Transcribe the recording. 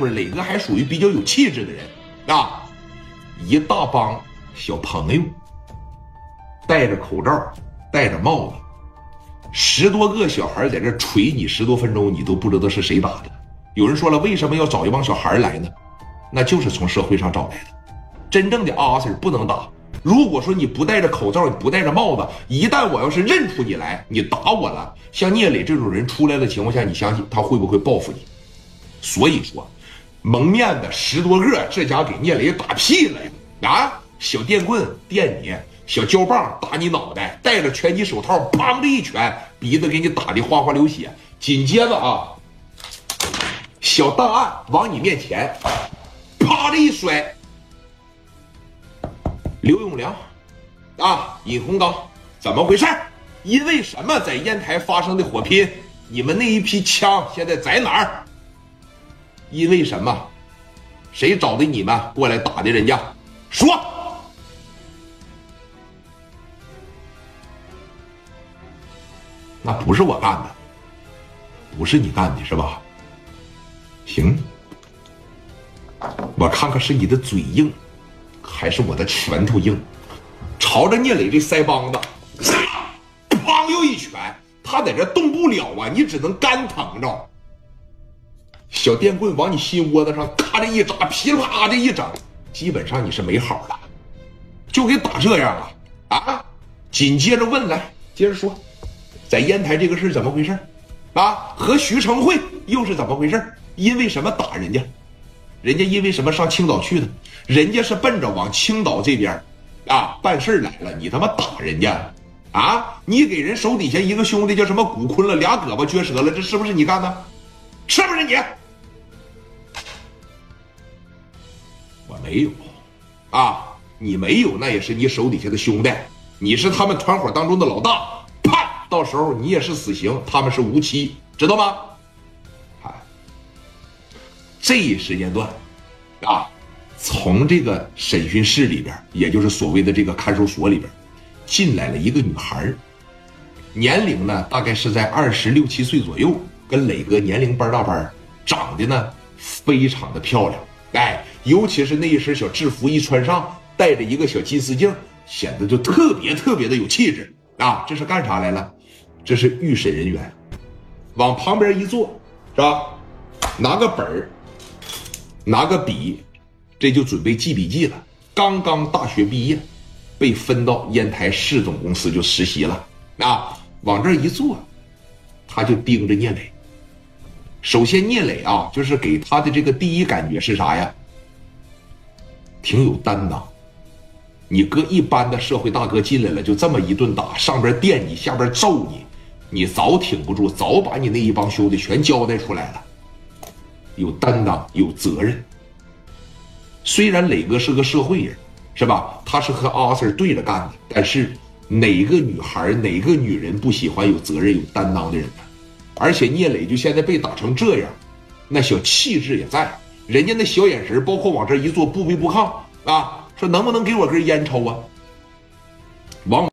不是磊哥还属于比较有气质的人啊，一大帮小朋友戴着口罩，戴着帽子，十多个小孩在这捶你十多分钟，你都不知道是谁打的。有人说了，为什么要找一帮小孩来呢？那就是从社会上找来的。真正的阿 Sir 不能打。如果说你不戴着口罩，你不戴着帽子，一旦我要是认出你来，你打我了，像聂磊这种人出来的情况下，你相信他会不会报复你？所以说，蒙面的十多个，这家给聂磊打屁了呀！啊，小电棍电你，小胶棒打你脑袋，戴着拳击手套，砰的一拳，鼻子给你打的哗哗流血。紧接着啊，小档案往你面前，啪的一摔。刘永良，啊，尹洪刚，怎么回事？因为什么在烟台发生的火拼？你们那一批枪现在在哪儿？因为什么？谁找的你们过来打的人家？说，那不是我干的，不是你干的是吧？行，我看看是你的嘴硬。还是我的拳头硬，朝着聂磊这腮帮子，砰又一拳，他在这动不了啊，你只能干疼着。小电棍往你心窝子上咔的一扎，噼里啪的一整，基本上你是没好了，就给打这样了啊！紧接着问来，接着说，在烟台这个事怎么回事？啊，和徐成会又是怎么回事？因为什么打人家？人家因为什么上青岛去的？人家是奔着往青岛这边，啊办事来了。你他妈打人家，啊！你给人手底下一个兄弟叫什么古坤了，俩胳膊撅折了，这是不是你干的？是不是你？我没有，啊！你没有，那也是你手底下的兄弟，你是他们团伙当中的老大，判到时候你也是死刑，他们是无期，知道吗？啊这一时间段，啊，从这个审讯室里边，也就是所谓的这个看守所里边，进来了一个女孩年龄呢大概是在二十六七岁左右，跟磊哥年龄班大班，长得呢非常的漂亮，哎，尤其是那一身小制服一穿上，戴着一个小金丝镜，显得就特别特别的有气质啊！这是干啥来了？这是预审人员，往旁边一坐，是吧？拿个本儿。拿个笔，这就准备记笔记了。刚刚大学毕业，被分到烟台市总公司就实习了。啊，往这一坐，他就盯着聂磊。首先，聂磊啊，就是给他的这个第一感觉是啥呀？挺有担当。你搁一般的社会大哥进来了，就这么一顿打，上边电你，下边揍你，你早挺不住，早把你那一帮兄弟全交代出来了。有担当，有责任。虽然磊哥是个社会人，是吧？他是和阿 Sir 对着干的，但是哪个女孩、哪个女人不喜欢有责任、有担当的人呢？而且聂磊就现在被打成这样，那小气质也在，人家那小眼神，包括往这一坐，不卑不亢啊，说能不能给我根烟抽啊？往。